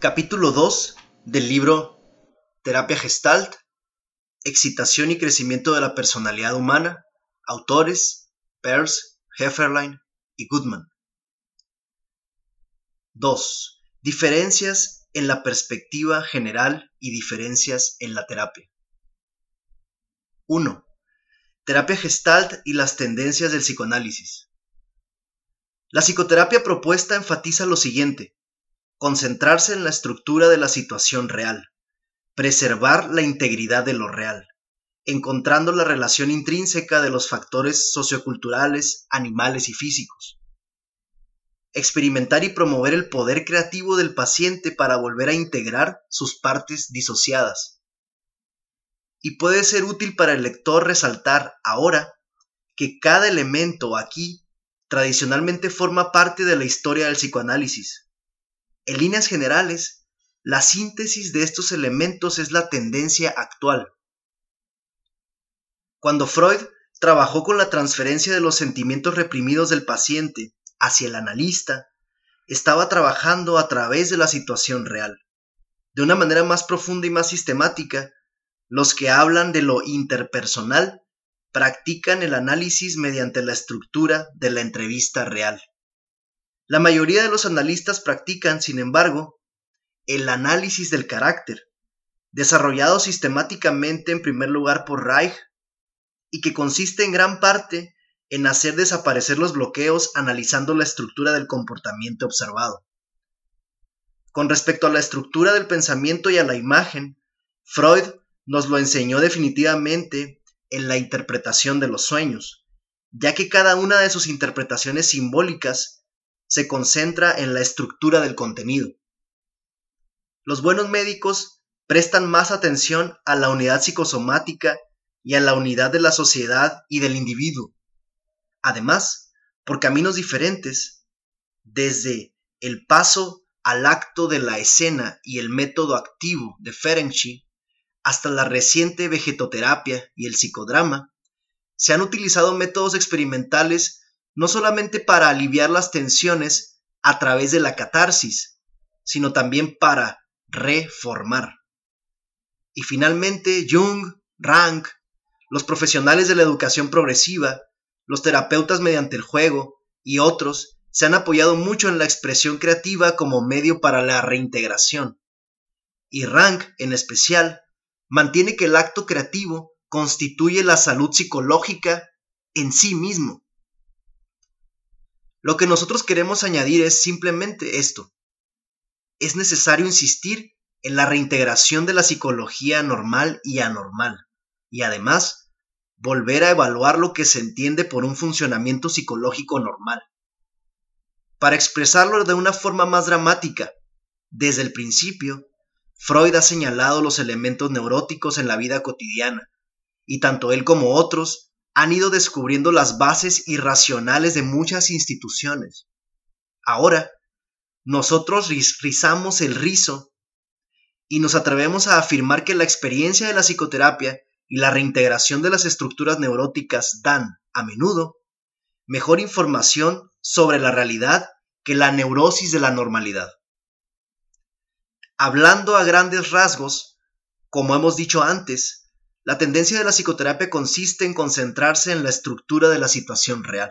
Capítulo 2 del libro Terapia Gestalt, Excitación y Crecimiento de la Personalidad Humana, autores Peirce, Hefferlein y Goodman. 2. Diferencias en la perspectiva general y diferencias en la terapia. 1. Terapia Gestalt y las tendencias del psicoanálisis. La psicoterapia propuesta enfatiza lo siguiente concentrarse en la estructura de la situación real, preservar la integridad de lo real, encontrando la relación intrínseca de los factores socioculturales, animales y físicos. Experimentar y promover el poder creativo del paciente para volver a integrar sus partes disociadas. Y puede ser útil para el lector resaltar ahora que cada elemento aquí tradicionalmente forma parte de la historia del psicoanálisis en líneas generales, la síntesis de estos elementos es la tendencia actual. Cuando Freud trabajó con la transferencia de los sentimientos reprimidos del paciente hacia el analista, estaba trabajando a través de la situación real. De una manera más profunda y más sistemática, los que hablan de lo interpersonal practican el análisis mediante la estructura de la entrevista real. La mayoría de los analistas practican, sin embargo, el análisis del carácter, desarrollado sistemáticamente en primer lugar por Reich, y que consiste en gran parte en hacer desaparecer los bloqueos analizando la estructura del comportamiento observado. Con respecto a la estructura del pensamiento y a la imagen, Freud nos lo enseñó definitivamente en la interpretación de los sueños, ya que cada una de sus interpretaciones simbólicas se concentra en la estructura del contenido. Los buenos médicos prestan más atención a la unidad psicosomática y a la unidad de la sociedad y del individuo. Además, por caminos diferentes, desde el paso al acto de la escena y el método activo de Ferenczi, hasta la reciente vegetoterapia y el psicodrama, se han utilizado métodos experimentales no solamente para aliviar las tensiones a través de la catarsis, sino también para reformar. Y finalmente, Jung, Rank, los profesionales de la educación progresiva, los terapeutas mediante el juego y otros se han apoyado mucho en la expresión creativa como medio para la reintegración. Y Rank, en especial, mantiene que el acto creativo constituye la salud psicológica en sí mismo. Lo que nosotros queremos añadir es simplemente esto. Es necesario insistir en la reintegración de la psicología normal y anormal, y además volver a evaluar lo que se entiende por un funcionamiento psicológico normal. Para expresarlo de una forma más dramática, desde el principio, Freud ha señalado los elementos neuróticos en la vida cotidiana, y tanto él como otros han ido descubriendo las bases irracionales de muchas instituciones. Ahora, nosotros rizamos el rizo y nos atrevemos a afirmar que la experiencia de la psicoterapia y la reintegración de las estructuras neuróticas dan, a menudo, mejor información sobre la realidad que la neurosis de la normalidad. Hablando a grandes rasgos, como hemos dicho antes, la tendencia de la psicoterapia consiste en concentrarse en la estructura de la situación real.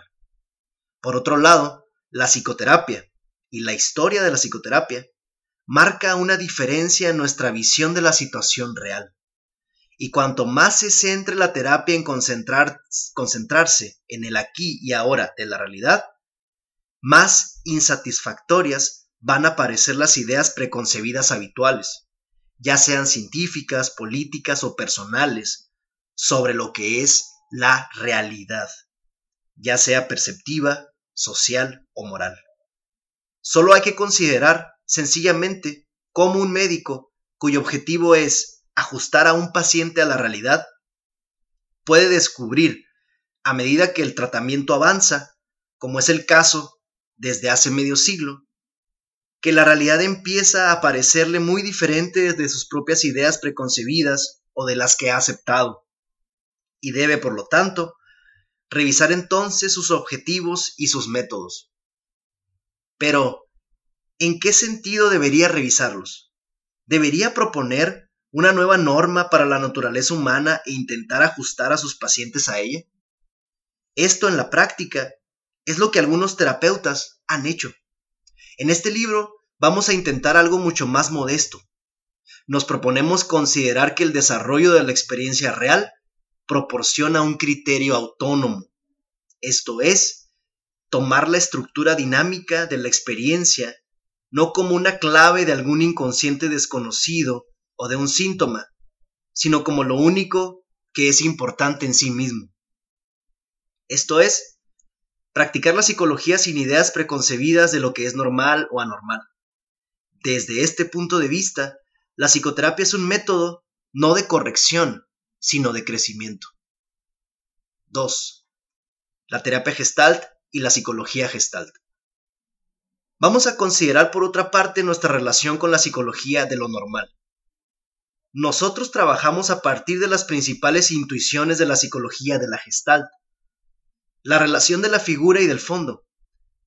Por otro lado, la psicoterapia y la historia de la psicoterapia marca una diferencia en nuestra visión de la situación real. Y cuanto más se centre la terapia en concentrar, concentrarse en el aquí y ahora de la realidad, más insatisfactorias van a parecer las ideas preconcebidas habituales ya sean científicas, políticas o personales, sobre lo que es la realidad, ya sea perceptiva, social o moral. Solo hay que considerar sencillamente cómo un médico cuyo objetivo es ajustar a un paciente a la realidad puede descubrir a medida que el tratamiento avanza, como es el caso desde hace medio siglo, que la realidad empieza a parecerle muy diferente desde sus propias ideas preconcebidas o de las que ha aceptado. Y debe, por lo tanto, revisar entonces sus objetivos y sus métodos. Pero, ¿en qué sentido debería revisarlos? ¿Debería proponer una nueva norma para la naturaleza humana e intentar ajustar a sus pacientes a ella? Esto en la práctica es lo que algunos terapeutas han hecho. En este libro vamos a intentar algo mucho más modesto. Nos proponemos considerar que el desarrollo de la experiencia real proporciona un criterio autónomo, esto es, tomar la estructura dinámica de la experiencia no como una clave de algún inconsciente desconocido o de un síntoma, sino como lo único que es importante en sí mismo. Esto es, practicar la psicología sin ideas preconcebidas de lo que es normal o anormal. Desde este punto de vista, la psicoterapia es un método no de corrección, sino de crecimiento. 2. La terapia gestalt y la psicología gestalt. Vamos a considerar por otra parte nuestra relación con la psicología de lo normal. Nosotros trabajamos a partir de las principales intuiciones de la psicología de la gestalt. La relación de la figura y del fondo,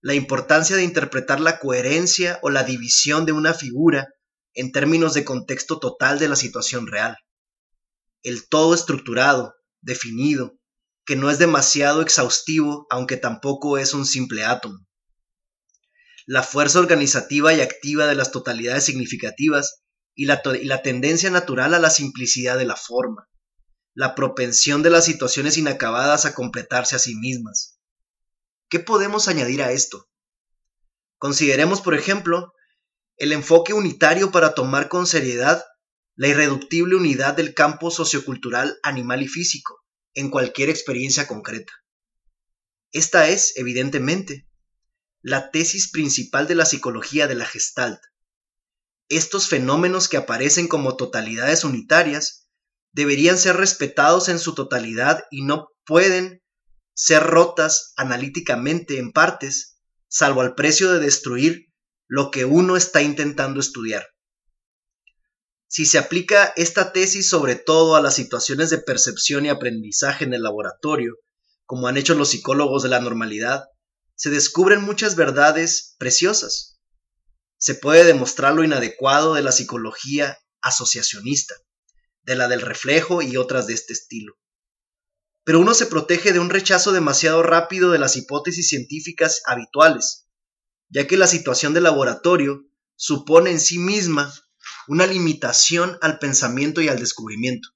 la importancia de interpretar la coherencia o la división de una figura en términos de contexto total de la situación real. El todo estructurado, definido, que no es demasiado exhaustivo aunque tampoco es un simple átomo la fuerza organizativa y activa de las totalidades significativas y la, tendencia natural a la simplicidad de la forma, la propensión de las situaciones inacabadas a completarse a sí mismas. ¿Qué podemos añadir a esto? Consideremos, por ejemplo, el enfoque unitario para tomar con seriedad la irreductible unidad del campo sociocultural animal y físico en cualquier experiencia concreta. Esta es, evidentemente, la tesis principal de la psicología de la Gestalt. Estos fenómenos que aparecen como totalidades unitarias deberían ser respetados en su totalidad y no pueden ser rotas analíticamente en partes, salvo al precio de destruir lo que uno está intentando estudiar. Si se aplica esta tesis sobre todo a las situaciones de percepción y aprendizaje en el laboratorio, como han hecho los psicólogos de la normalidad, se descubren muchas verdades preciosas. Se puede demostrar lo inadecuado de la psicología asociacionista, de la del reflejo y otras de este estilo. Pero uno se protege de un rechazo demasiado rápido de las hipótesis científicas habituales, ya que la situación del laboratorio supone en sí misma una limitación al pensamiento y al descubrimiento.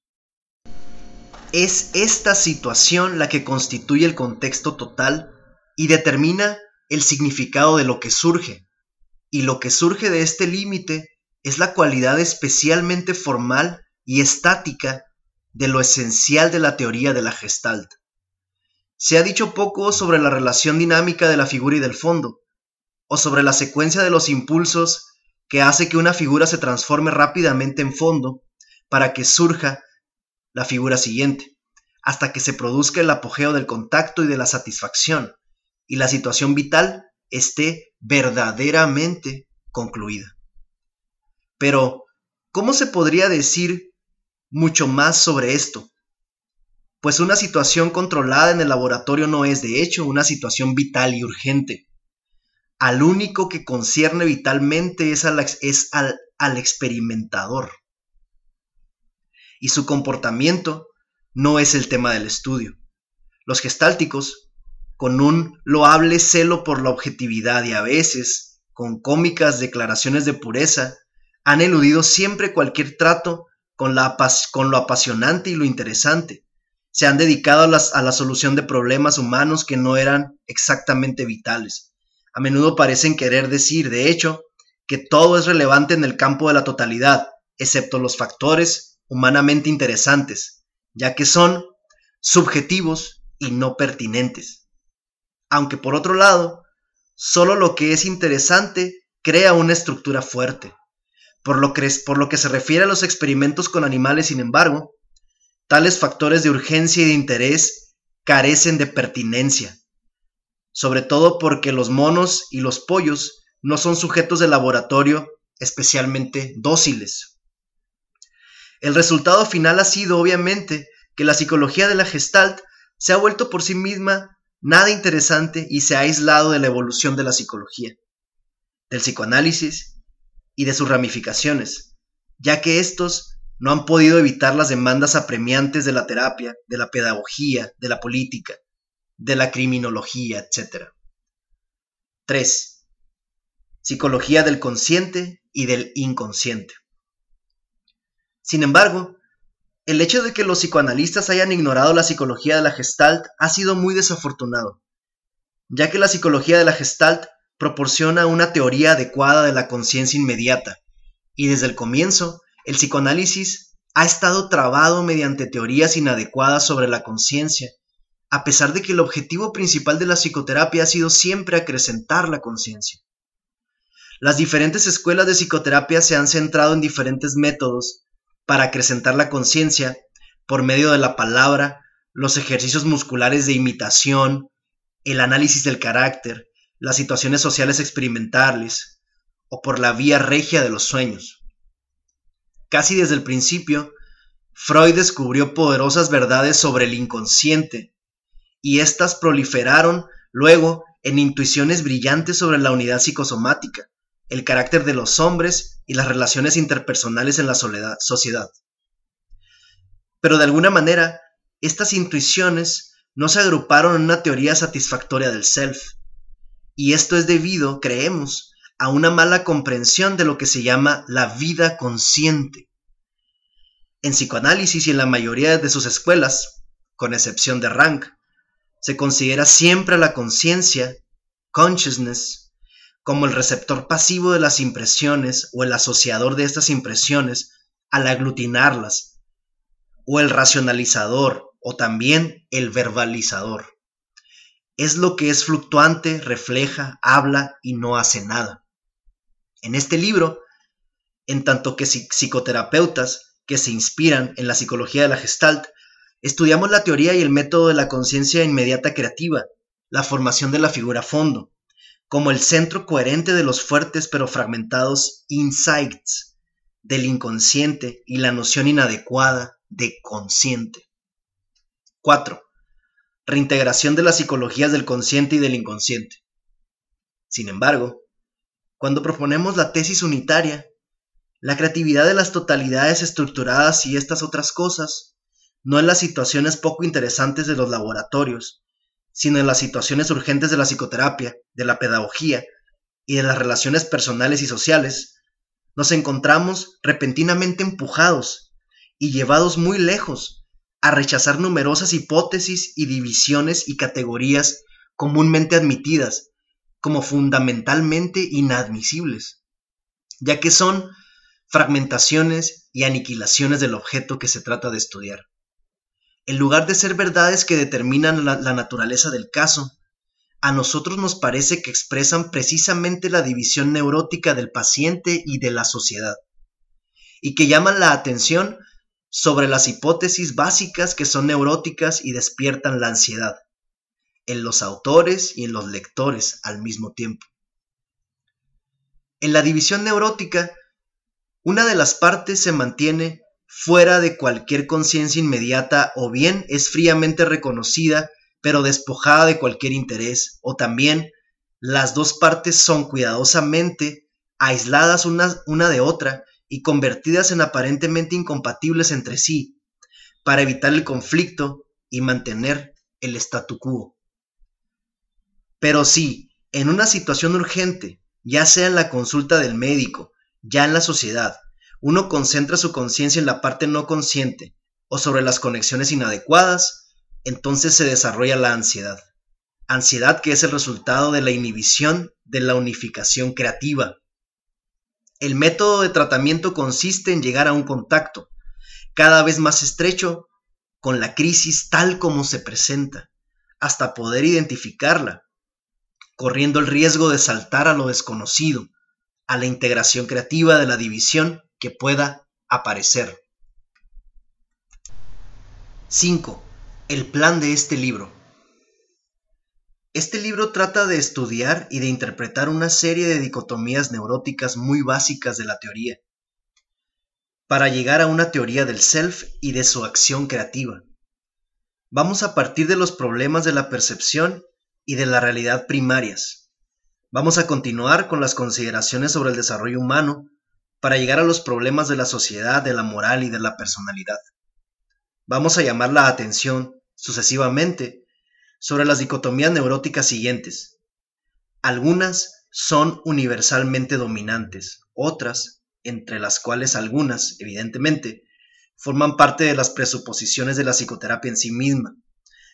Es esta situación la que constituye el contexto total y determina el significado de lo que surge. Y lo que surge de este límite es la cualidad especialmente formal y estática de lo esencial de la teoría de la gestalt. Se ha dicho poco sobre la relación dinámica de la figura y del fondo, o sobre la secuencia de los impulsos que hace que una figura se transforme rápidamente en fondo para que surja la figura siguiente, hasta que se produzca el apogeo del contacto y de la satisfacción, y la situación vital esté verdaderamente concluida. Pero, ¿cómo se podría decir mucho más sobre esto? Pues una situación controlada en el laboratorio no es de hecho una situación vital y urgente. Al único que concierne vitalmente es al, es al, al experimentador. Y su comportamiento no es el tema del estudio. Los gestálticos con un loable celo por la objetividad y a veces, con cómicas declaraciones de pureza, han eludido siempre cualquier trato con, lo apasionante y lo interesante. Se han dedicado a, a la solución de problemas humanos que no eran exactamente vitales. A menudo parecen querer decir, de hecho, que todo es relevante en el campo de la totalidad, excepto los factores humanamente interesantes, ya que son subjetivos y no pertinentes aunque por otro lado, solo lo que es interesante crea una estructura fuerte. Por lo, que, se refiere a los experimentos con animales, sin embargo, tales factores de urgencia y de interés carecen de pertinencia, sobre todo porque los monos y los pollos no son sujetos de laboratorio especialmente dóciles. El resultado final ha sido, obviamente, que la psicología de la Gestalt se ha vuelto por sí misma nada interesante y se ha aislado de la evolución de la psicología. del psicoanálisis y de sus ramificaciones, ya que estos no han podido evitar las demandas apremiantes de la terapia, de la pedagogía, de la política, de la criminología, etc. 3. Psicología del consciente y del inconsciente. Sin embargo, el hecho de que los psicoanalistas hayan ignorado la psicología de la Gestalt ha sido muy desafortunado, ya que la psicología de la Gestalt proporciona una teoría adecuada de la conciencia inmediata, y desde el comienzo, el psicoanálisis ha estado trabado mediante teorías inadecuadas sobre la conciencia, a pesar de que el objetivo principal de la psicoterapia ha sido siempre acrecentar la conciencia. Las diferentes escuelas de psicoterapia se han centrado en diferentes métodos para acrecentar la conciencia por medio de la palabra, los ejercicios musculares de imitación, el análisis del carácter, las situaciones sociales experimentales o por la vía regia de los sueños. Casi desde el principio, Freud descubrió poderosas verdades sobre el inconsciente y éstas proliferaron luego en intuiciones brillantes sobre la unidad psicosomática, el carácter de los hombres y las relaciones interpersonales en la sociedad. Pero de alguna manera, estas intuiciones no se agruparon en una teoría satisfactoria del self, y esto es debido, creemos, a una mala comprensión de lo que se llama la vida consciente. En psicoanálisis y en la mayoría de sus escuelas, con excepción de Rank, se considera siempre la conciencia, consciousness, como el receptor pasivo de las impresiones o el asociador de estas impresiones al aglutinarlas, o el racionalizador o también el verbalizador. Es lo que es fluctuante, refleja, habla y no hace nada. En este libro, en tanto que psicoterapeutas que se inspiran en la psicología de la Gestalt, estudiamos la teoría y el método de la conciencia inmediata creativa, la formación de la figura fondo, como el centro coherente de los fuertes pero fragmentados insights del inconsciente y la noción inadecuada de consciente. 4. Reintegración de las psicologías del consciente y del inconsciente. Sin embargo, cuando proponemos la tesis unitaria, la creatividad de las totalidades estructuradas y estas otras cosas, no en las situaciones poco interesantes de los laboratorios, sino en las situaciones urgentes de la psicoterapia, de la pedagogía y de las relaciones personales y sociales, nos encontramos repentinamente empujados y llevados muy lejos a rechazar numerosas hipótesis y divisiones y categorías comúnmente admitidas como fundamentalmente inadmisibles, ya que son fragmentaciones y aniquilaciones del objeto que se trata de estudiar. En lugar de ser verdades que determinan la, naturaleza del caso, a nosotros nos parece que expresan precisamente la división neurótica del paciente y de la sociedad, y que llaman la atención sobre las hipótesis básicas que son neuróticas y despiertan la ansiedad, en los autores y en los lectores al mismo tiempo. En la división neurótica, una de las partes se mantiene fuera de cualquier conciencia inmediata o bien es fríamente reconocida pero despojada de cualquier interés o también las dos partes son cuidadosamente aisladas una, una de otra y convertidas en aparentemente incompatibles entre sí para evitar el conflicto y mantener el statu quo. Pero si, en una situación urgente, ya sea en la consulta del médico, ya en la sociedad, uno concentra su conciencia en la parte no consciente o sobre las conexiones inadecuadas, entonces se desarrolla la ansiedad. Ansiedad que es el resultado de la inhibición de la unificación creativa. El método de tratamiento consiste en llegar a un contacto cada vez más estrecho con la crisis tal como se presenta, hasta poder identificarla, corriendo el riesgo de saltar a lo desconocido, a la integración creativa de la división que pueda aparecer. 5. El plan de este libro. Este libro trata de estudiar y de interpretar una serie de dicotomías neuróticas muy básicas de la teoría, para llegar a una teoría del self y de su acción creativa. Vamos a partir de los problemas de la percepción y de la realidad primarias. Vamos a continuar con las consideraciones sobre el desarrollo humano para llegar a los problemas de la sociedad, de la moral y de la personalidad. Vamos a llamar la atención sucesivamente sobre las dicotomías neuróticas siguientes. Algunas son universalmente dominantes, otras, entre las cuales algunas, evidentemente, forman parte de las presuposiciones de la psicoterapia en sí misma.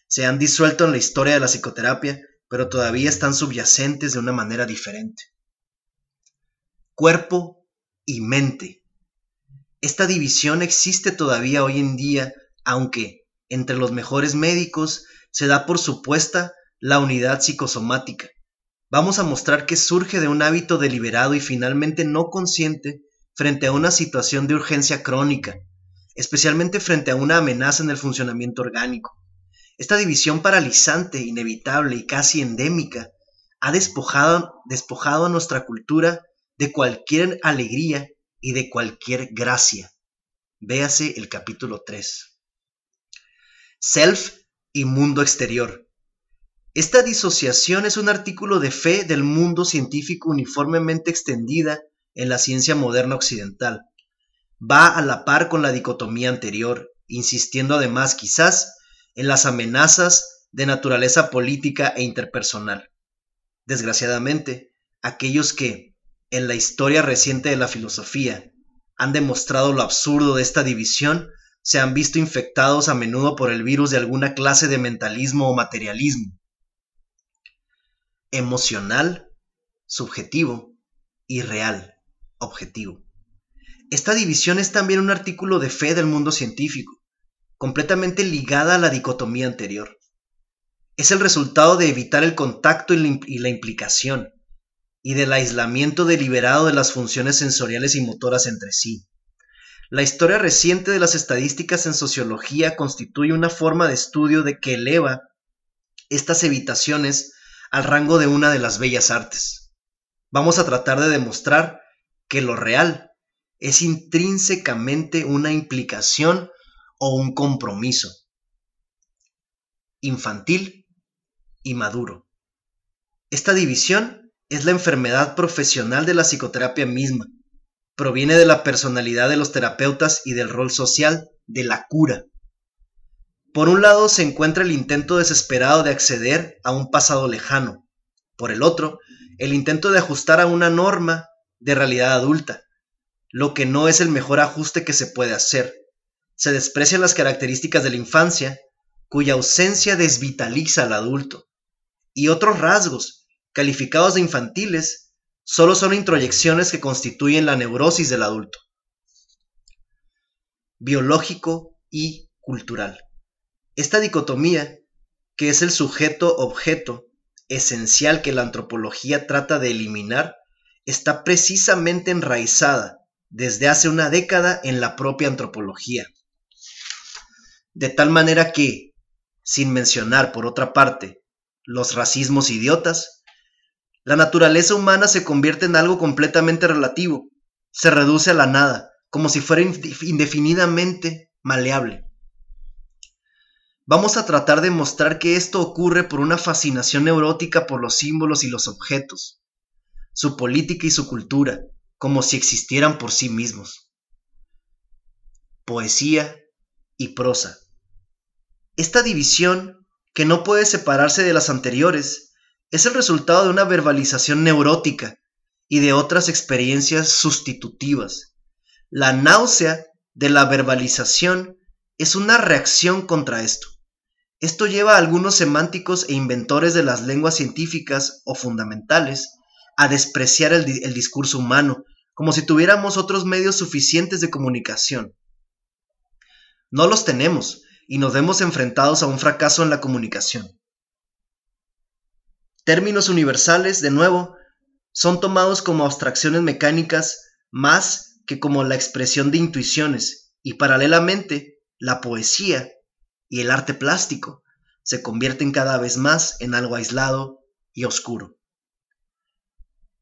Se han disuelto en la historia de la psicoterapia, pero todavía están subyacentes de una manera diferente. Cuerpo y mente. Esta división existe todavía hoy en día, aunque entre los mejores médicos se da por supuesta la unidad psicosomática. Vamos a mostrar que surge de un hábito deliberado y finalmente no consciente frente a una situación de urgencia crónica, especialmente frente a una amenaza en el funcionamiento orgánico. Esta división paralizante, inevitable y casi endémica ha despojado, a nuestra cultura de cualquier alegría y de cualquier gracia. Véase el capítulo 3. Self y mundo exterior. Esta disociación es un artículo de fe del mundo científico uniformemente extendida en la ciencia moderna occidental. Va a la par con la dicotomía anterior, insistiendo además quizás en las amenazas de naturaleza política e interpersonal. Desgraciadamente, aquellos que, en la historia reciente de la filosofía, han demostrado lo absurdo de esta división se han visto infectados a menudo por el virus de alguna clase de mentalismo o materialismo. Emocional, subjetivo y real, objetivo. Esta división es también un artículo de fe del mundo científico, completamente ligada a la dicotomía anterior. Es el resultado de evitar el contacto y la implicación, y del aislamiento deliberado de las funciones sensoriales y motoras entre sí. La historia reciente de las estadísticas en sociología constituye una forma de estudio de que eleva estas evitaciones al rango de una de las bellas artes. Vamos a tratar de demostrar que lo real es intrínsecamente una implicación o un compromiso. Infantil y maduro. Esta división es la enfermedad profesional de la psicoterapia misma proviene de la personalidad de los terapeutas y del rol social de la cura. Por un lado se encuentra el intento desesperado de acceder a un pasado lejano. Por el otro, el intento de ajustar a una norma de realidad adulta, lo que no es el mejor ajuste que se puede hacer. Se desprecian las características de la infancia, cuya ausencia desvitaliza al adulto, y otros rasgos, calificados de infantiles, solo son introyecciones que constituyen la neurosis del adulto. Biológico y cultural. Esta dicotomía, que es el sujeto-objeto esencial que la antropología trata de eliminar, está precisamente enraizada desde hace una década en la propia antropología. De tal manera que, sin mencionar por otra parte los racismos idiotas, la naturaleza humana se convierte en algo completamente relativo, se reduce a la nada, como si fuera indefinidamente maleable. Vamos a tratar de mostrar que esto ocurre por una fascinación neurótica por los símbolos y los objetos, su política y su cultura, como si existieran por sí mismos. Poesía y prosa. Esta división, que no puede separarse de las anteriores, es el resultado de una verbalización neurótica y de otras experiencias sustitutivas. La náusea de la verbalización es una reacción contra esto. Esto lleva a algunos semánticos e inventores de las lenguas científicas o fundamentales a despreciar el, discurso humano, como si tuviéramos otros medios suficientes de comunicación. No los tenemos y nos vemos enfrentados a un fracaso en la comunicación. Términos universales, de nuevo, son tomados como abstracciones mecánicas más que como la expresión de intuiciones, y paralelamente, la poesía y el arte plástico se convierten cada vez más en algo aislado y oscuro,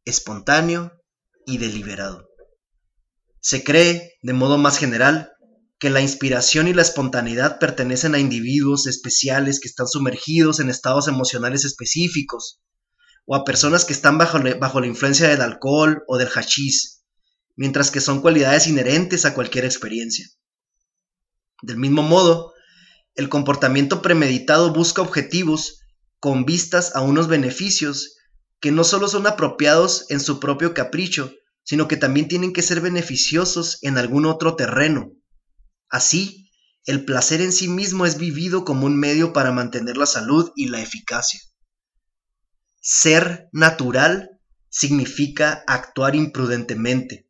espontáneo y deliberado. Se cree, de modo más general, que la inspiración y la espontaneidad pertenecen a individuos especiales que están sumergidos en estados emocionales específicos, o a personas que están bajo, bajo la influencia del alcohol o del hachís, mientras que son cualidades inherentes a cualquier experiencia. Del mismo modo, el comportamiento premeditado busca objetivos con vistas a unos beneficios que no solo son apropiados en su propio capricho, sino que también tienen que ser beneficiosos en algún otro terreno. Así, el placer en sí mismo es vivido como un medio para mantener la salud y la eficacia. Ser natural significa actuar imprudentemente,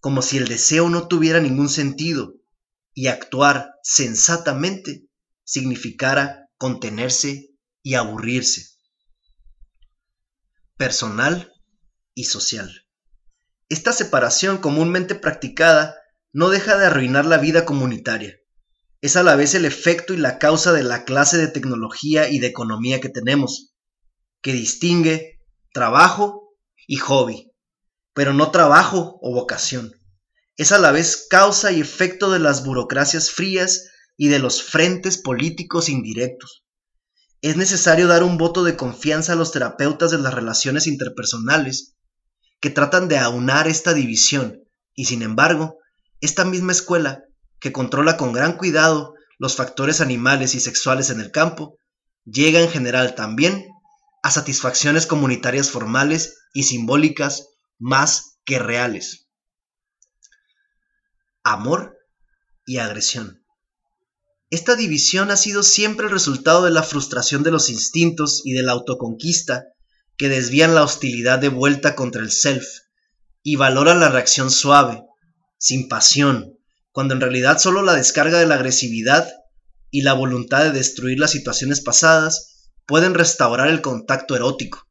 como si el deseo no tuviera ningún sentido, y actuar sensatamente significara contenerse y aburrirse. Personal y social. Esta separación comúnmente practicada no deja de arruinar la vida comunitaria. Es a la vez el efecto y la causa de la clase de tecnología y de economía que tenemos, que distingue trabajo y hobby, pero no trabajo o vocación. Es a la vez causa y efecto de las burocracias frías y de los frentes políticos indirectos. Es necesario dar un voto de confianza a los terapeutas de las relaciones interpersonales que tratan de aunar esta división y sin embargo, esta misma escuela, que controla con gran cuidado los factores animales y sexuales en el campo, llega en general también a satisfacciones comunitarias formales y simbólicas más que reales. Amor y agresión. Esta división ha sido siempre el resultado de la frustración de los instintos y de la autoconquista que desvían la hostilidad de vuelta contra el self y valoran la reacción suave, sin pasión, cuando en realidad solo la descarga de la agresividad y la voluntad de destruir las situaciones pasadas pueden restaurar el contacto erótico.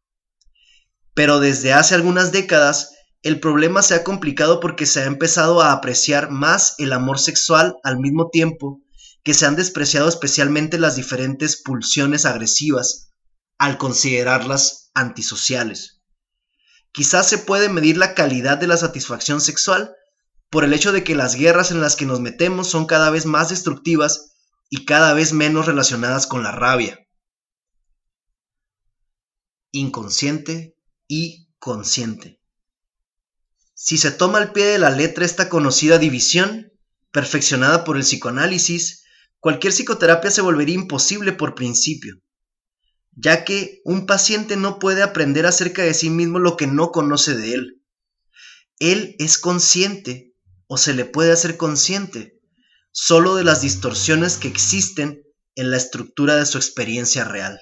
Pero desde hace algunas décadas el problema se ha complicado porque se ha empezado a apreciar más el amor sexual al mismo tiempo que se han despreciado especialmente las diferentes pulsiones agresivas al considerarlas antisociales. Quizás se puede medir la calidad de la satisfacción sexual por el hecho de que las guerras en las que nos metemos son cada vez más destructivas y cada vez menos relacionadas con la rabia. Inconsciente y consciente. Si se toma al pie de la letra esta conocida división, perfeccionada por el psicoanálisis, cualquier psicoterapia se volvería imposible por principio, ya que un paciente no puede aprender acerca de sí mismo lo que no conoce de él. Él es consciente o se le puede hacer consciente solo de las distorsiones que existen en la estructura de su experiencia real.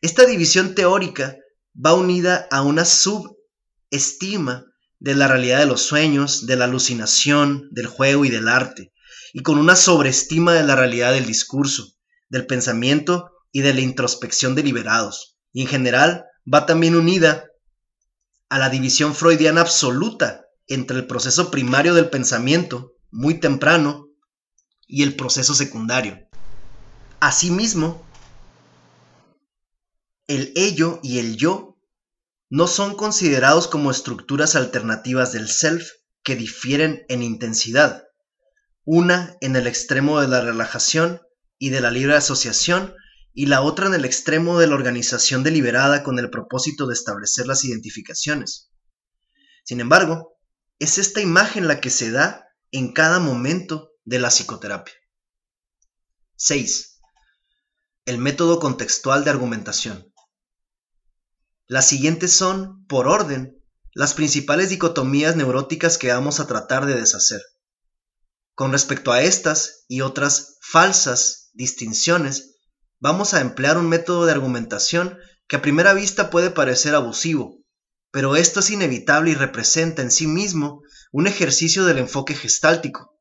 Esta división teórica va unida a una subestima de la realidad de los sueños, de la alucinación, del juego y del arte, y con una sobreestima de la realidad del discurso, del pensamiento y de la introspección deliberados. Y en general va también unida a la división freudiana absoluta entre el proceso primario del pensamiento, muy temprano, y el proceso secundario. Asimismo, el ello y el yo no son considerados como estructuras alternativas del self que difieren en intensidad, una en el extremo de la relajación y de la libre asociación y la otra en el extremo de la organización deliberada con el propósito de establecer las identificaciones. Sin embargo, es esta imagen la que se da en cada momento de la psicoterapia. 6. El método contextual de argumentación. Las siguientes son, por orden, las principales dicotomías neuróticas que vamos a tratar de deshacer. Con respecto a estas y otras falsas distinciones, vamos a emplear un método de argumentación que a primera vista puede parecer abusivo, pero esto es inevitable y representa en sí mismo un ejercicio del enfoque gestáltico.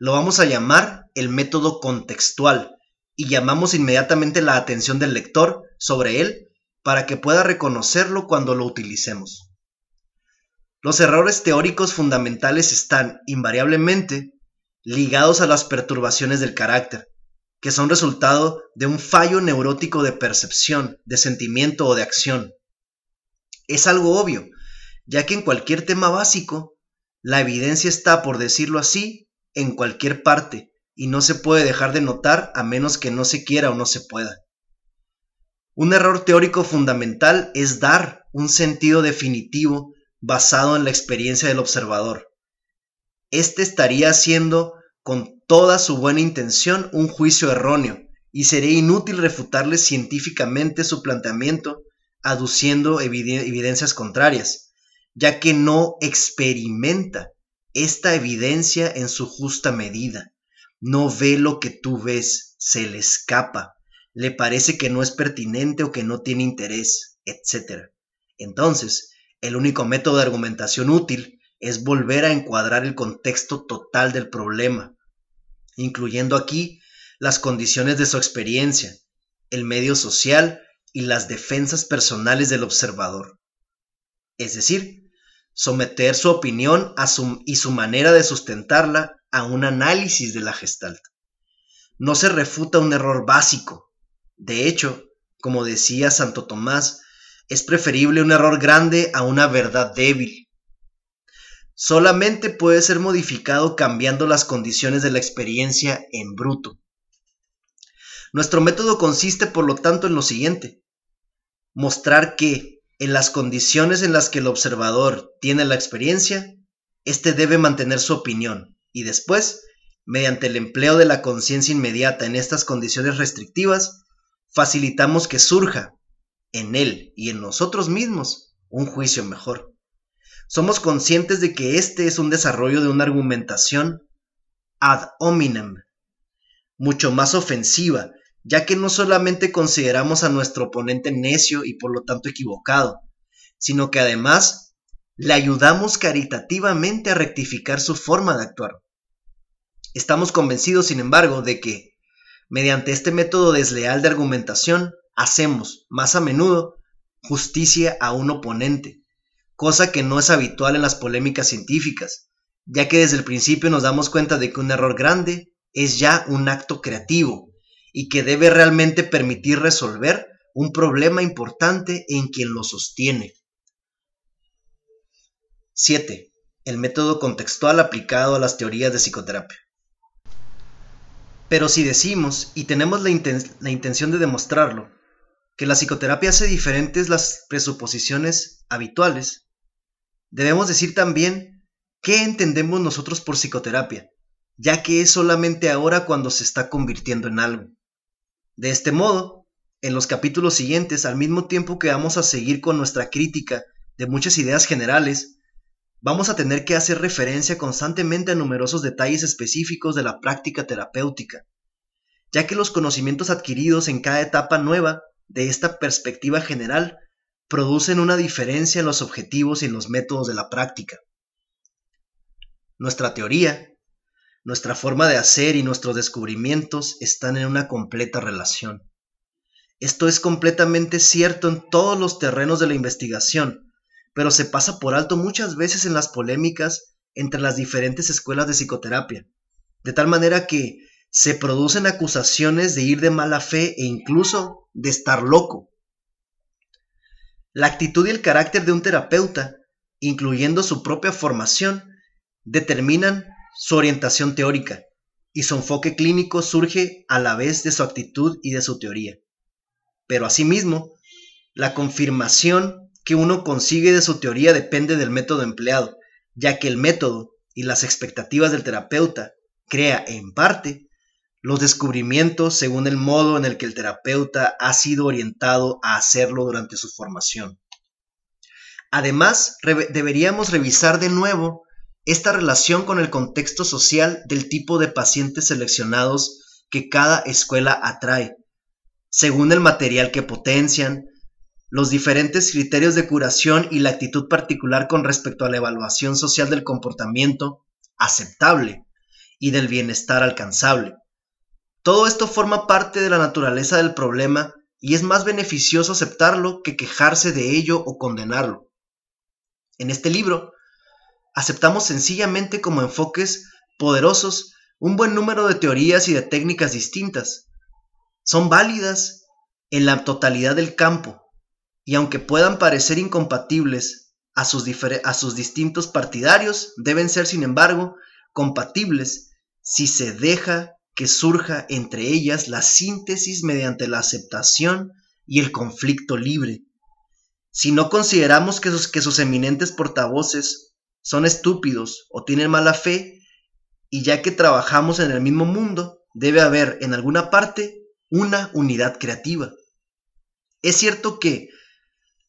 Lo vamos a llamar el método contextual y llamamos inmediatamente la atención del lector sobre él para que pueda reconocerlo cuando lo utilicemos. Los errores teóricos fundamentales están invariablemente ligados a las perturbaciones del carácter, que son resultado de un fallo neurótico de percepción, de sentimiento o de acción. Es algo obvio, ya que en cualquier tema básico, la evidencia está, por decirlo así, en cualquier parte, y no se puede dejar de notar a menos que no se quiera o no se pueda. Un error teórico fundamental es dar un sentido definitivo basado en la experiencia del observador. Este estaría haciendo con toda su buena intención un juicio erróneo y sería inútil refutarle científicamente su planteamiento aduciendo evidencias contrarias, ya que no experimenta esta evidencia en su justa medida. No ve lo que tú ves, se le escapa, le parece que no es pertinente o que no tiene interés, etc. Entonces, el único método de argumentación útil es volver a encuadrar el contexto total del problema, incluyendo aquí las condiciones de su experiencia, el medio social y las defensas personales del observador. Es decir, someter su opinión y su manera de sustentarla a un análisis de la gestalt. No se refuta un error básico. De hecho, como decía Santo Tomás, es preferible un error grande a una verdad débil. Solamente puede ser modificado cambiando las condiciones de la experiencia en bruto. Nuestro método consiste, por lo tanto, en lo siguiente. Mostrar que, en las condiciones en las que el observador tiene la experiencia, éste debe mantener su opinión y después, mediante el empleo de la conciencia inmediata en estas condiciones restrictivas, facilitamos que surja en él y en nosotros mismos un juicio mejor. Somos conscientes de que este es un desarrollo de una argumentación ad hominem, mucho más ofensiva, ya que no solamente consideramos a nuestro oponente necio y por lo tanto equivocado, sino que además le ayudamos caritativamente a rectificar su forma de actuar. Estamos convencidos, sin embargo, de que, mediante este método desleal de argumentación, hacemos, más a menudo, justicia a un oponente, cosa que no es habitual en las polémicas científicas, ya que desde el principio nos damos cuenta de que un error grande es ya un acto creativo y que debe realmente permitir resolver un problema importante en quien lo sostiene. 7. El método contextual aplicado a las teorías de psicoterapia. Pero si decimos, y tenemos la, la intención de demostrarlo, que la psicoterapia hace diferentes las presuposiciones habituales, debemos decir también qué entendemos nosotros por psicoterapia, ya que es solamente ahora cuando se está convirtiendo en algo. De este modo, en los capítulos siguientes, al mismo tiempo que vamos a seguir con nuestra crítica de muchas ideas generales, vamos a tener que hacer referencia constantemente a numerosos detalles específicos de la práctica terapéutica, ya que los conocimientos adquiridos en cada etapa nueva de esta perspectiva general producen una diferencia en los objetivos y en los métodos de la práctica. Nuestra teoría, nuestra forma de hacer y nuestros descubrimientos están en una completa relación. Esto es completamente cierto en todos los terrenos de la investigación, pero se pasa por alto muchas veces en las polémicas entre las diferentes escuelas de psicoterapia, de tal manera que se producen acusaciones de ir de mala fe e incluso de estar loco. La actitud y el carácter de un terapeuta, incluyendo su propia formación, determinan su orientación teórica, y su enfoque clínico surge a la vez de su actitud y de su teoría. Pero asimismo, la confirmación que uno consigue de su teoría depende del método empleado, ya que el método y las expectativas del terapeuta crea en parte los descubrimientos según el modo en el que el terapeuta ha sido orientado a hacerlo durante su formación. Además, deberíamos revisar de nuevo esta relación con el contexto social del tipo de pacientes seleccionados que cada escuela atrae, según el material que potencian, los diferentes criterios de curación y la actitud particular con respecto a la evaluación social del comportamiento aceptable y del bienestar alcanzable. Todo esto forma parte de la naturaleza del problema y es más beneficioso aceptarlo que quejarse de ello o condenarlo. En este libro aceptamos sencillamente como enfoques poderosos un buen número de teorías y de técnicas distintas. Son válidas en la totalidad del campo, y aunque puedan parecer incompatibles a sus, a sus distintos partidarios, deben ser, sin embargo, compatibles si se deja que surja entre ellas la síntesis mediante la aceptación y el conflicto libre. Si no consideramos que sus, que sus eminentes portavoces son estúpidos o tienen mala fe, y ya que trabajamos en el mismo mundo, debe haber en alguna parte una unidad creativa. Es cierto que,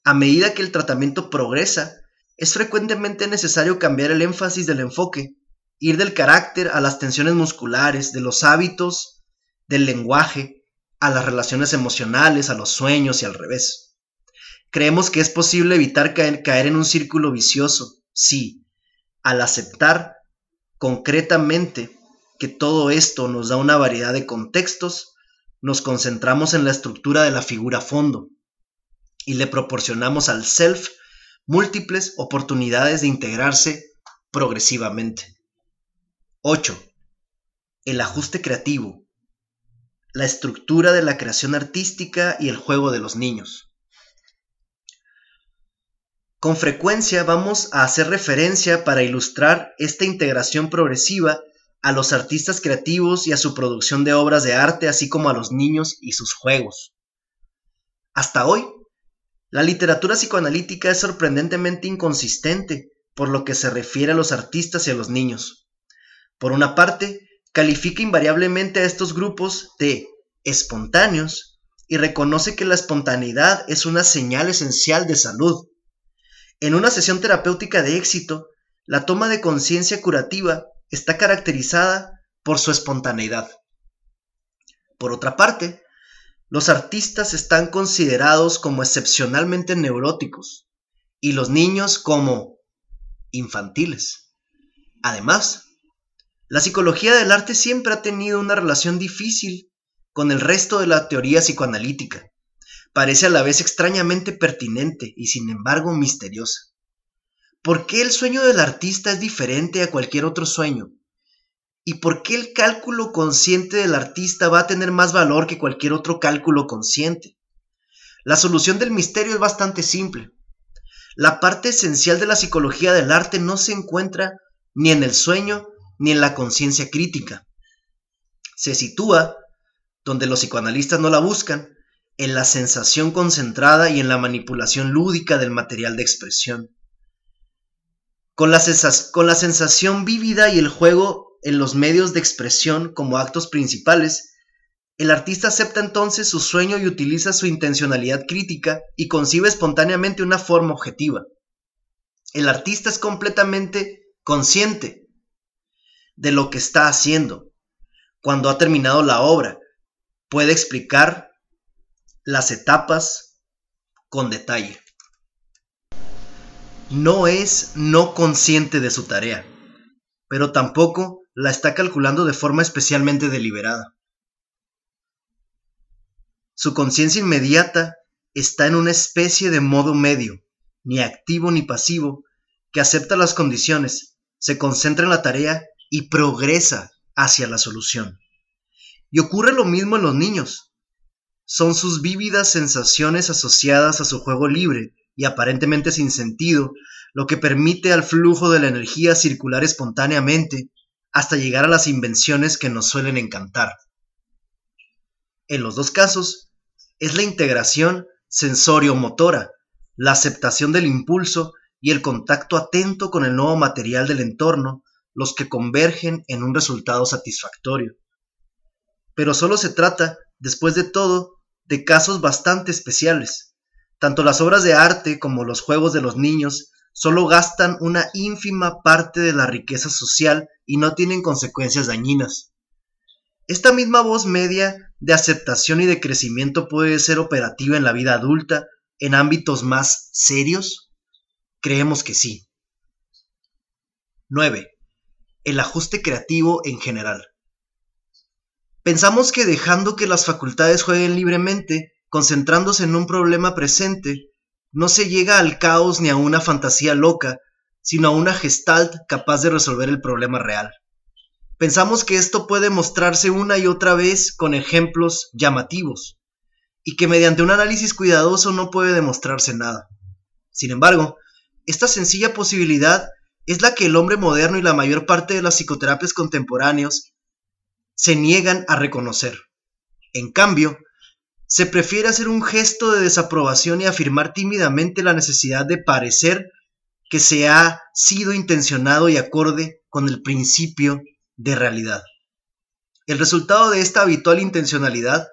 a medida que el tratamiento progresa, es frecuentemente necesario cambiar el énfasis del enfoque, ir del carácter a las tensiones musculares, de los hábitos, del lenguaje, a las relaciones emocionales, a los sueños y al revés. Creemos que es posible evitar caer, en un círculo vicioso, sí, al aceptar concretamente que todo esto nos da una variedad de contextos, nos concentramos en la estructura de la figura fondo y le proporcionamos al self múltiples oportunidades de integrarse progresivamente. 8. El ajuste creativo, la estructura de la creación artística y el juego de los niños. Con frecuencia vamos a hacer referencia para ilustrar esta integración progresiva a los artistas creativos y a su producción de obras de arte, así como a los niños y sus juegos. Hasta hoy, la literatura psicoanalítica es sorprendentemente inconsistente por lo que se refiere a los artistas y a los niños. Por una parte, califica invariablemente a estos grupos de espontáneos y reconoce que la espontaneidad es una señal esencial de salud. En una sesión terapéutica de éxito, la toma de conciencia curativa está caracterizada por su espontaneidad. Por otra parte, los artistas están considerados como excepcionalmente neuróticos y los niños como infantiles. Además, la psicología del arte siempre ha tenido una relación difícil con el resto de la teoría psicoanalítica. Parece a la vez extrañamente pertinente y sin embargo misteriosa. ¿Por qué el sueño del artista es diferente a cualquier otro sueño? ¿Y por qué el cálculo consciente del artista va a tener más valor que cualquier otro cálculo consciente? La solución del misterio es bastante simple. La parte esencial de la psicología del arte no se encuentra ni en el sueño ni en la conciencia crítica. Se sitúa, donde los psicoanalistas no la buscan, en la sensación concentrada y en la manipulación lúdica del material de expresión. Con la, con la sensación vívida y el juego en los medios de expresión como actos principales, el artista acepta entonces su sueño y utiliza su intencionalidad crítica y concibe espontáneamente una forma objetiva. El artista es completamente consciente de lo que está haciendo. Cuando ha terminado la obra, puede explicar las etapas con detalle no es no consciente de su tarea, pero tampoco la está calculando de forma especialmente deliberada. Su conciencia inmediata está en una especie de modo medio, ni activo ni pasivo, que acepta las condiciones, se concentra en la tarea y progresa hacia la solución. Y ocurre lo mismo en los niños. Son sus vívidas sensaciones asociadas a su juego libre y aparentemente sin sentido, lo que permite al flujo de la energía circular espontáneamente hasta llegar a las invenciones que nos suelen encantar. En los dos casos, es la integración sensorio-motora, la aceptación del impulso y el contacto atento con el nuevo material del entorno los que convergen en un resultado satisfactorio. Pero solo se trata, después de todo, de casos bastante especiales. Tanto las obras de arte como los juegos de los niños solo gastan una ínfima parte de la riqueza social y no tienen consecuencias dañinas. Esta misma voz media de aceptación y de crecimiento puede ser operativa en la vida adulta en ámbitos más serios? Creemos que sí. 9. El ajuste creativo en general. Pensamos que dejando que las facultades jueguen libremente concentrándose en un problema presente, no se llega al caos ni a una fantasía loca, sino a una gestalt capaz de resolver el problema real. Pensamos que esto puede mostrarse una y otra vez con ejemplos llamativos, y que mediante un análisis cuidadoso no puede demostrarse nada. Sin embargo, esta sencilla posibilidad es la que el hombre moderno y la mayor parte de las psicoterapias contemporáneos se niegan a reconocer. En cambio, se prefiere hacer un gesto de desaprobación y afirmar tímidamente la necesidad de parecer que se ha sido intencionado y acorde con el principio de realidad. El resultado de esta habitual intencionalidad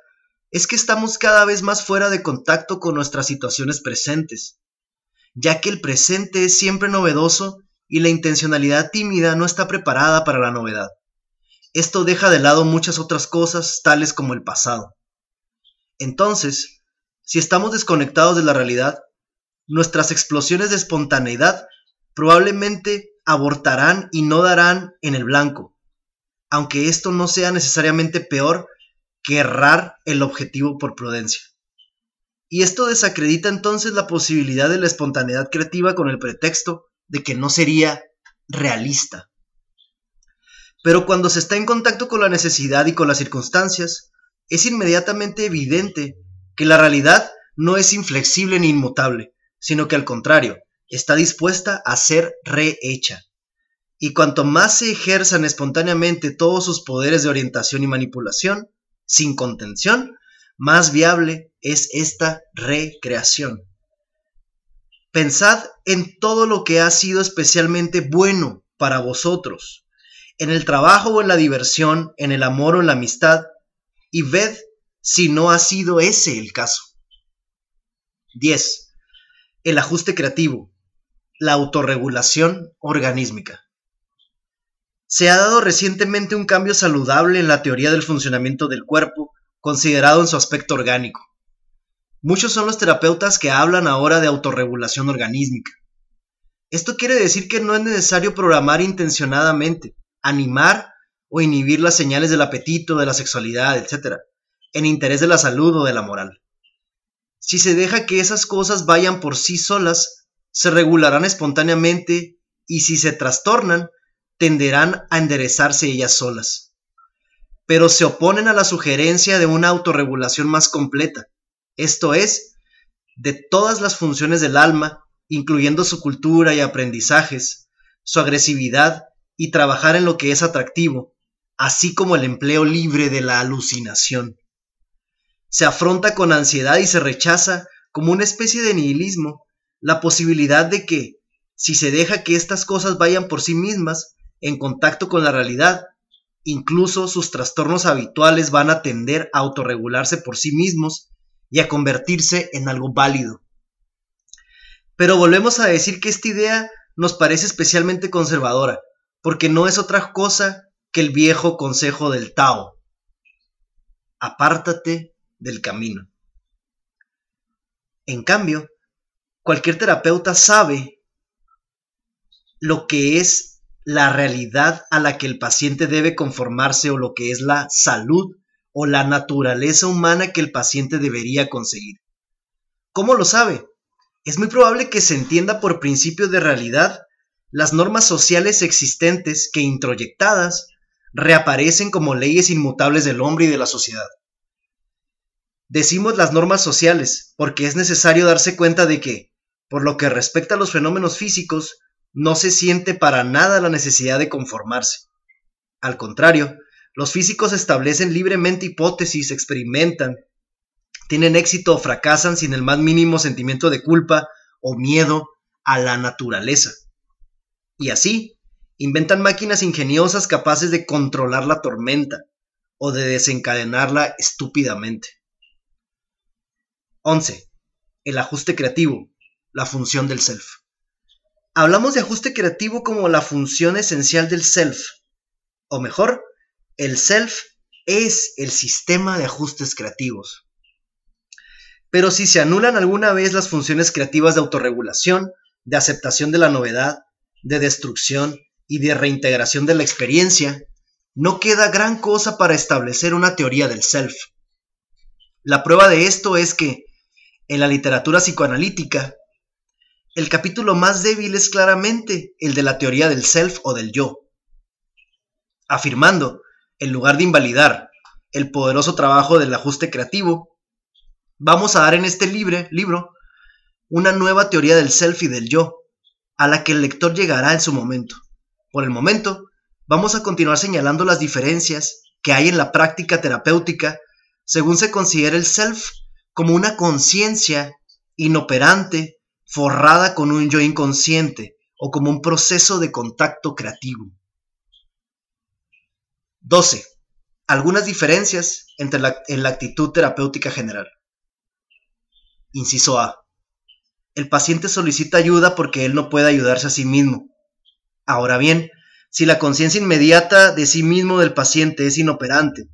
es que estamos cada vez más fuera de contacto con nuestras situaciones presentes, ya que el presente es siempre novedoso y la intencionalidad tímida no está preparada para la novedad. Esto deja de lado muchas otras cosas, tales como el pasado. Entonces, si estamos desconectados de la realidad, nuestras explosiones de espontaneidad probablemente abortarán y no darán en el blanco, aunque esto no sea necesariamente peor que errar el objetivo por prudencia. Y esto desacredita entonces la posibilidad de la espontaneidad creativa con el pretexto de que no sería realista. Pero cuando se está en contacto con la necesidad y con las circunstancias, es inmediatamente evidente que la realidad no es inflexible ni inmutable, sino que al contrario, está dispuesta a ser rehecha. Y cuanto más se ejerzan espontáneamente todos sus poderes de orientación y manipulación, sin contención, más viable es esta recreación. Pensad en todo lo que ha sido especialmente bueno para vosotros, en el trabajo o en la diversión, en el amor o en la amistad, y ved si no ha sido ese el caso. 10. El ajuste creativo, la autorregulación organísmica. Se ha dado recientemente un cambio saludable en la teoría del funcionamiento del cuerpo, considerado en su aspecto orgánico. Muchos son los terapeutas que hablan ahora de autorregulación organísmica. Esto quiere decir que no es necesario programar intencionadamente, animar o inhibir las señales del apetito, de la sexualidad, etc., en interés de la salud o de la moral. Si se deja que esas cosas vayan por sí solas, se regularán espontáneamente y si se trastornan, tenderán a enderezarse ellas solas. Pero se oponen a la sugerencia de una autorregulación más completa, esto es, de todas las funciones del alma, incluyendo su cultura y aprendizajes, su agresividad y trabajar en lo que es atractivo, así como el empleo libre de la alucinación. Se afronta con ansiedad y se rechaza como una especie de nihilismo la posibilidad de que, si se deja que estas cosas vayan por sí mismas, en contacto con la realidad, incluso sus trastornos habituales van a tender a autorregularse por sí mismos y a convertirse en algo válido. Pero volvemos a decir que esta idea nos parece especialmente conservadora, porque no es otra cosa que el viejo consejo del Tao. Apártate del camino. En cambio, cualquier terapeuta sabe lo que es la realidad a la que el paciente debe conformarse o lo que es la salud o la naturaleza humana que el paciente debería conseguir. ¿Cómo lo sabe? Es muy probable que se entienda por principio de realidad las normas sociales existentes que introyectadas reaparecen como leyes inmutables del hombre y de la sociedad. Decimos las normas sociales porque es necesario darse cuenta de que, por lo que respecta a los fenómenos físicos, no se siente para nada la necesidad de conformarse. Al contrario, los físicos establecen libremente hipótesis, experimentan, tienen éxito o fracasan sin el más mínimo sentimiento de culpa o miedo a la naturaleza. Y así, inventan máquinas ingeniosas capaces de controlar la tormenta o de desencadenarla estúpidamente. 11. El ajuste creativo, la función del self. Hablamos de ajuste creativo como la función esencial del self, o mejor, el self es el sistema de ajustes creativos. Pero si se anulan alguna vez las funciones creativas de autorregulación, de aceptación de la novedad, de destrucción y de reintegración de la experiencia, no queda gran cosa para establecer una teoría del self. La prueba de esto es que, en la literatura psicoanalítica, el capítulo más débil es claramente el de la teoría del self o del yo, afirmando, en lugar de invalidar el poderoso trabajo del ajuste creativo, vamos a dar en este libre, libro una nueva teoría del self y del yo, a la que el lector llegará en su momento. Por el momento, vamos a continuar señalando las diferencias que hay en la práctica terapéutica según se considera el self como una conciencia inoperante forrada con un yo inconsciente o como un proceso de contacto creativo. 12. Algunas diferencias entre en la actitud terapéutica general. Inciso A. El paciente solicita ayuda porque él no puede ayudarse a sí mismo. Ahora bien, si la conciencia inmediata de sí mismo del paciente es inoperante,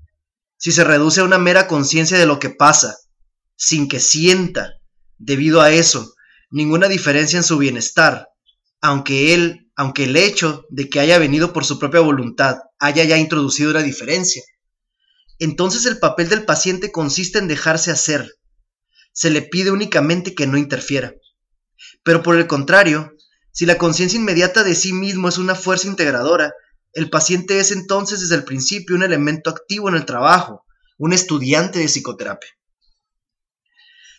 si se reduce a una mera conciencia de lo que pasa, sin que sienta, debido a eso, ninguna diferencia en su bienestar, aunque él, aunque el hecho de que haya venido por su propia voluntad haya ya introducido una diferencia, entonces el papel del paciente consiste en dejarse hacer. Se le pide únicamente que no interfiera. Pero por el contrario, si la conciencia inmediata de sí mismo es una fuerza integradora, el paciente es entonces desde el principio un elemento activo en el trabajo, un estudiante de psicoterapia.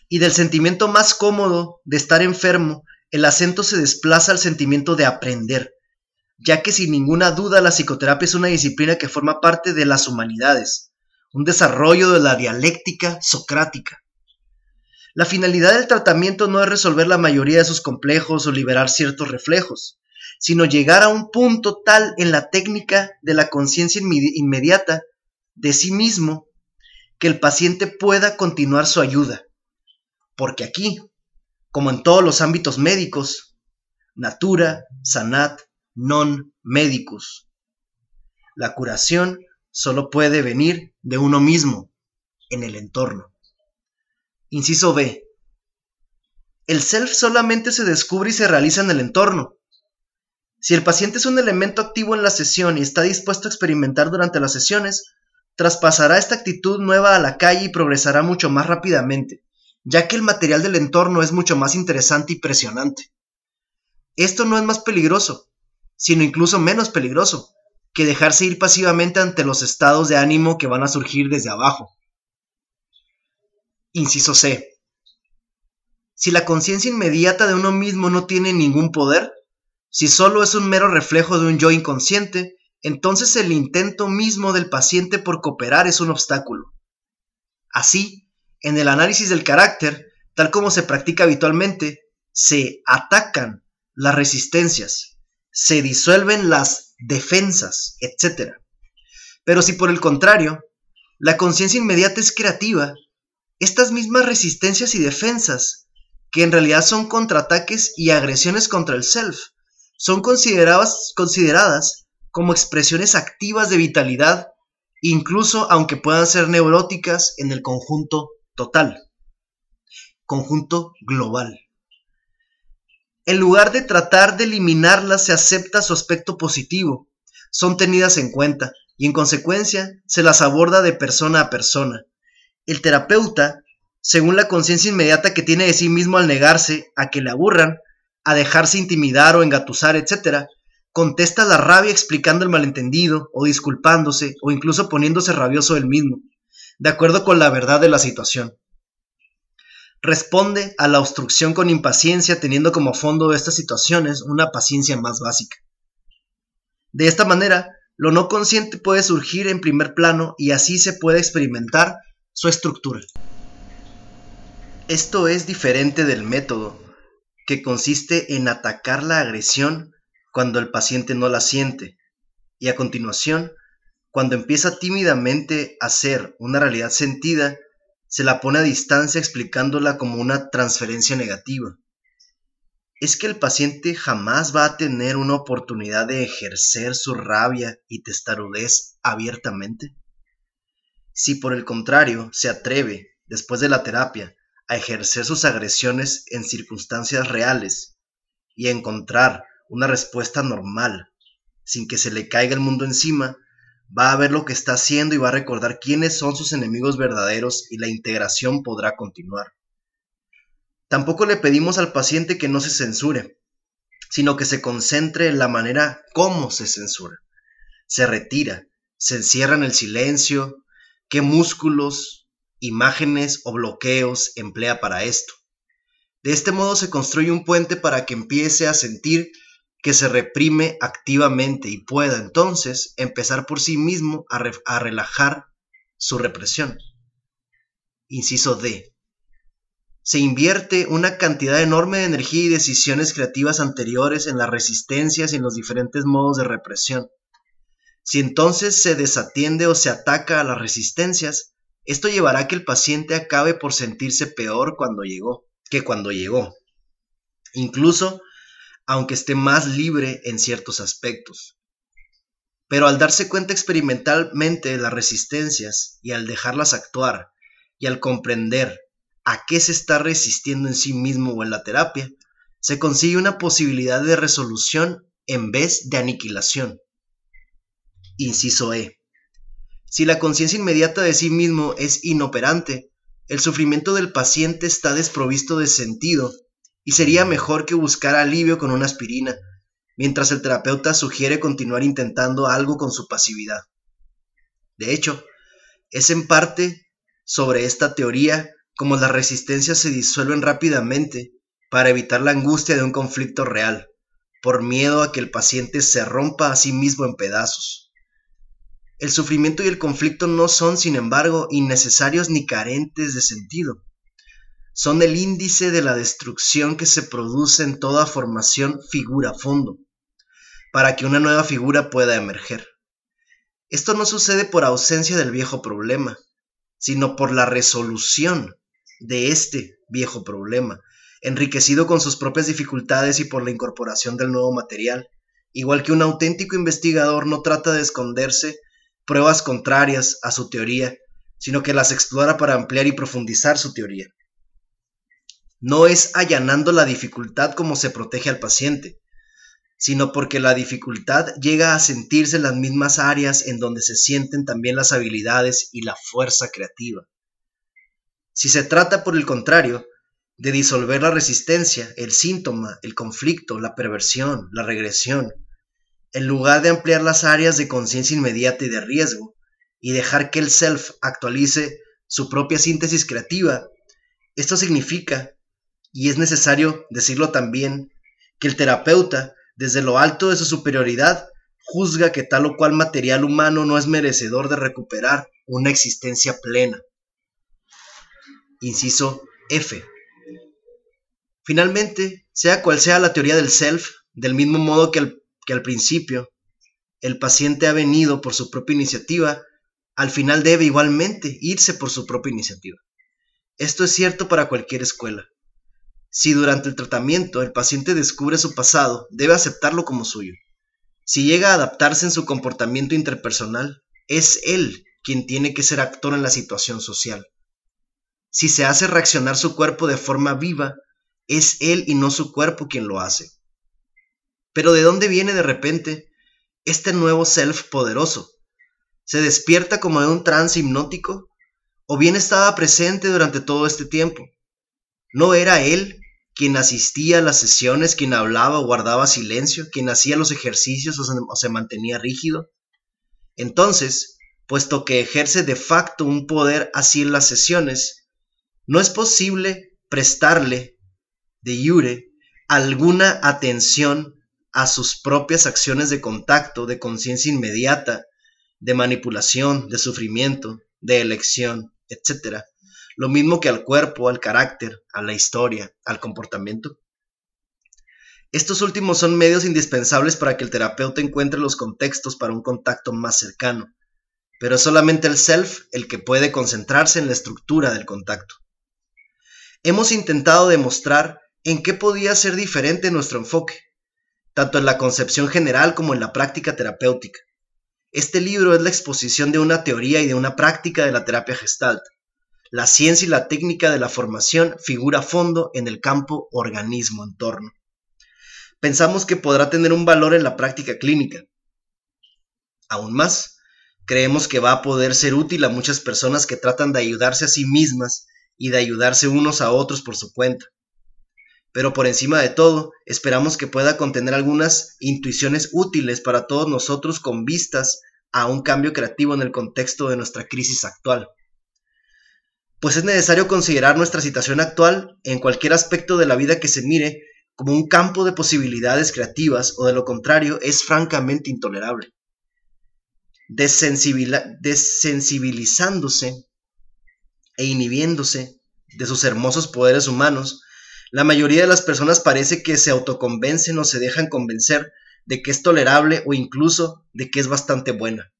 Y del sentimiento más cómodo de estar enfermo, el acento se desplaza al sentimiento de aprender, ya que sin ninguna duda la psicoterapia es una disciplina que forma parte de las humanidades, un desarrollo de la dialéctica socrática. La finalidad del tratamiento no es resolver la mayoría de sus complejos o liberar ciertos reflejos, sino llegar a un punto tal en la técnica de la conciencia inmediata de sí mismo que el paciente pueda continuar su ayuda. Porque aquí, como en todos los ámbitos médicos, natura, sanat, non medicus. La curación solo puede venir de uno mismo, en el entorno. Inciso B. El self solamente se descubre y se realiza en el entorno. Si el paciente es un elemento activo en la sesión y está dispuesto a experimentar durante las sesiones, traspasará esta actitud nueva a la calle y progresará mucho más rápidamente, ya que el material del entorno es mucho más interesante y presionante. Esto no es más peligroso, sino incluso menos peligroso que dejarse ir pasivamente ante los estados de ánimo que van a surgir desde abajo. Inciso C. Si la conciencia inmediata de uno mismo no tiene ningún poder, si solo es un mero reflejo de un yo inconsciente, entonces el intento mismo del paciente por cooperar es un obstáculo. Así, en el análisis del carácter, tal como se practica habitualmente, se atacan las resistencias, se disuelven las defensas, etc. Pero si por el contrario, la conciencia inmediata es creativa, estas mismas resistencias y defensas, que en realidad son contraataques y agresiones contra el self, son consideradas, consideradas como expresiones activas de vitalidad, incluso aunque puedan ser neuróticas en el conjunto total, conjunto global. En lugar de tratar de eliminarlas, se acepta su aspecto positivo, son tenidas en cuenta y en consecuencia se las aborda de persona a persona, el terapeuta, según la conciencia inmediata que tiene de sí mismo al negarse a que le aburran, a dejarse intimidar o engatusar, etc., contesta la rabia explicando el malentendido, o disculpándose, o incluso poniéndose rabioso él mismo, de acuerdo con la verdad de la situación. Responde a la obstrucción con impaciencia, teniendo como fondo de estas situaciones una paciencia más básica. De esta manera, lo no consciente puede surgir en primer plano y así se puede experimentar su estructura. Esto es diferente del método, que consiste en atacar la agresión cuando el paciente no la siente, y a continuación, cuando empieza tímidamente a ser una realidad sentida, se la pone a distancia explicándola como una transferencia negativa. ¿Es que el paciente jamás va a tener una oportunidad de ejercer su rabia y testarudez abiertamente? Si por el contrario se atreve, después de la terapia, a ejercer sus agresiones en circunstancias reales y a encontrar una respuesta normal, sin que se le caiga el mundo encima, va a ver lo que está haciendo y va a recordar quiénes son sus enemigos verdaderos y la integración podrá continuar. Tampoco le pedimos al paciente que no se censure, sino que se concentre en la manera como se censura. Se retira, se encierra en el silencio, qué músculos, imágenes o bloqueos emplea para esto. De este modo se construye un puente para que empiece a sentir que se reprime activamente y pueda entonces empezar por sí mismo a, a relajar su represión. Inciso D. se invierte una cantidad enorme de energía y decisiones creativas anteriores en las resistencias y en los diferentes modos de represión. Si entonces se desatiende o se ataca a las resistencias, esto llevará a que el paciente acabe por sentirse peor cuando llegó que cuando llegó, incluso aunque esté más libre en ciertos aspectos. Pero al darse cuenta experimentalmente de las resistencias y al dejarlas actuar y al comprender a qué se está resistiendo en sí mismo o en la terapia, se consigue una posibilidad de resolución en vez de aniquilación. Inciso E. Si la conciencia inmediata de sí mismo es inoperante, el sufrimiento del paciente está desprovisto de sentido y sería mejor que buscar alivio con una aspirina, mientras el terapeuta sugiere continuar intentando algo con su pasividad. De hecho, es en parte sobre esta teoría como las resistencias se disuelven rápidamente para evitar la angustia de un conflicto real, por miedo a que el paciente se rompa a sí mismo en pedazos. El sufrimiento y el conflicto no son, sin embargo, innecesarios ni carentes de sentido. Son el índice de la destrucción que se produce en toda formación figura-fondo, para que una nueva figura pueda emerger. Esto no sucede por ausencia del viejo problema, sino por la resolución de este viejo problema, enriquecido con sus propias dificultades y por la incorporación del nuevo material, igual que un auténtico investigador no trata de esconderse pruebas contrarias a su teoría, sino que las explora para ampliar y profundizar su teoría. No es allanando la dificultad como se protege al paciente, sino porque la dificultad llega a sentirse en las mismas áreas en donde se sienten también las habilidades y la fuerza creativa. Si se trata, por el contrario, de disolver la resistencia, el síntoma, el conflicto, la perversión, la regresión, en lugar de ampliar las áreas de conciencia inmediata y de riesgo, y dejar que el self actualice su propia síntesis creativa, esto significa, y es necesario decirlo también, que el terapeuta, desde lo alto de su superioridad, juzga que tal o cual material humano no es merecedor de recuperar una existencia plena. Inciso F. Finalmente, sea cual sea la teoría del self, del mismo modo que el que al principio el paciente ha venido por su propia iniciativa, al final debe igualmente irse por su propia iniciativa. Esto es cierto para cualquier escuela. Si durante el tratamiento el paciente descubre su pasado, debe aceptarlo como suyo. Si llega a adaptarse en su comportamiento interpersonal, es él quien tiene que ser actor en la situación social. Si se hace reaccionar su cuerpo de forma viva, es él y no su cuerpo quien lo hace. Pero ¿de dónde viene de repente este nuevo self poderoso? ¿Se despierta como de un trance hipnótico? ¿O bien estaba presente durante todo este tiempo? ¿No era él quien asistía a las sesiones, quien hablaba o guardaba silencio, quien hacía los ejercicios o se, mantenía rígido? Entonces, puesto que ejerce de facto un poder así en las sesiones, no es posible prestarle, de jure, alguna atención a sus propias acciones de contacto, de conciencia inmediata, de manipulación, de sufrimiento, de elección, etc. Lo mismo que al cuerpo, al carácter, a la historia, al comportamiento. Estos últimos son medios indispensables para que el terapeuta encuentre los contextos para un contacto más cercano, pero es solamente el self el que puede concentrarse en la estructura del contacto. Hemos intentado demostrar en qué podía ser diferente nuestro enfoque, tanto en la concepción general como en la práctica terapéutica. Este libro es la exposición de una teoría y de una práctica de la terapia gestalt. La ciencia y la técnica de la formación figura a fondo en el campo organismo-entorno. Pensamos que podrá tener un valor en la práctica clínica. Aún más, creemos que va a poder ser útil a muchas personas que tratan de ayudarse a sí mismas y de ayudarse unos a otros por su cuenta pero por encima de todo, esperamos que pueda contener algunas intuiciones útiles para todos nosotros con vistas a un cambio creativo en el contexto de nuestra crisis actual. Pues es necesario considerar nuestra situación actual en cualquier aspecto de la vida que se mire como un campo de posibilidades creativas o de lo contrario es francamente intolerable. desensibilizándose e inhibiéndose de sus hermosos poderes humanos, la mayoría de las personas parece que se autoconvencen o se dejan convencer de que es tolerable o incluso de que es bastante buena.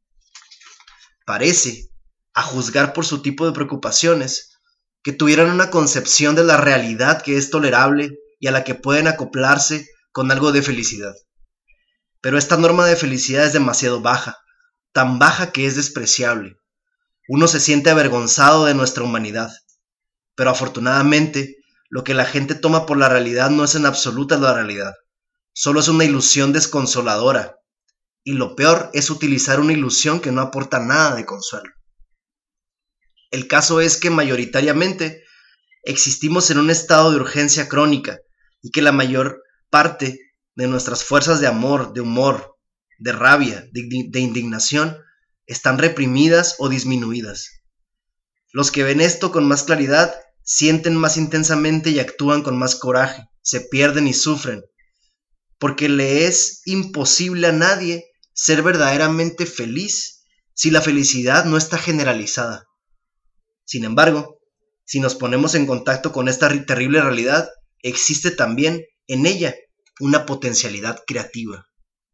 Parece, a juzgar por su tipo de preocupaciones, que tuvieran una concepción de la realidad que es tolerable y a la que pueden acoplarse con algo de felicidad. Pero esta norma de felicidad es demasiado baja, tan baja que es despreciable. Uno se siente avergonzado de nuestra humanidad. Pero afortunadamente, lo que la gente toma por la realidad no es en absoluta la realidad. Solo es una ilusión desconsoladora. Y lo peor es utilizar una ilusión que no aporta nada de consuelo. El caso es que mayoritariamente existimos en un estado de urgencia crónica y que la mayor parte de nuestras fuerzas de amor, de humor, de rabia, de, indignación, están reprimidas o disminuidas. Los que ven esto con más claridad sienten más intensamente y actúan con más coraje, se pierden y sufren, porque le es imposible a nadie ser verdaderamente feliz si la felicidad no está generalizada. Sin embargo, si nos ponemos en contacto con esta terrible realidad, existe también en ella una potencialidad creativa.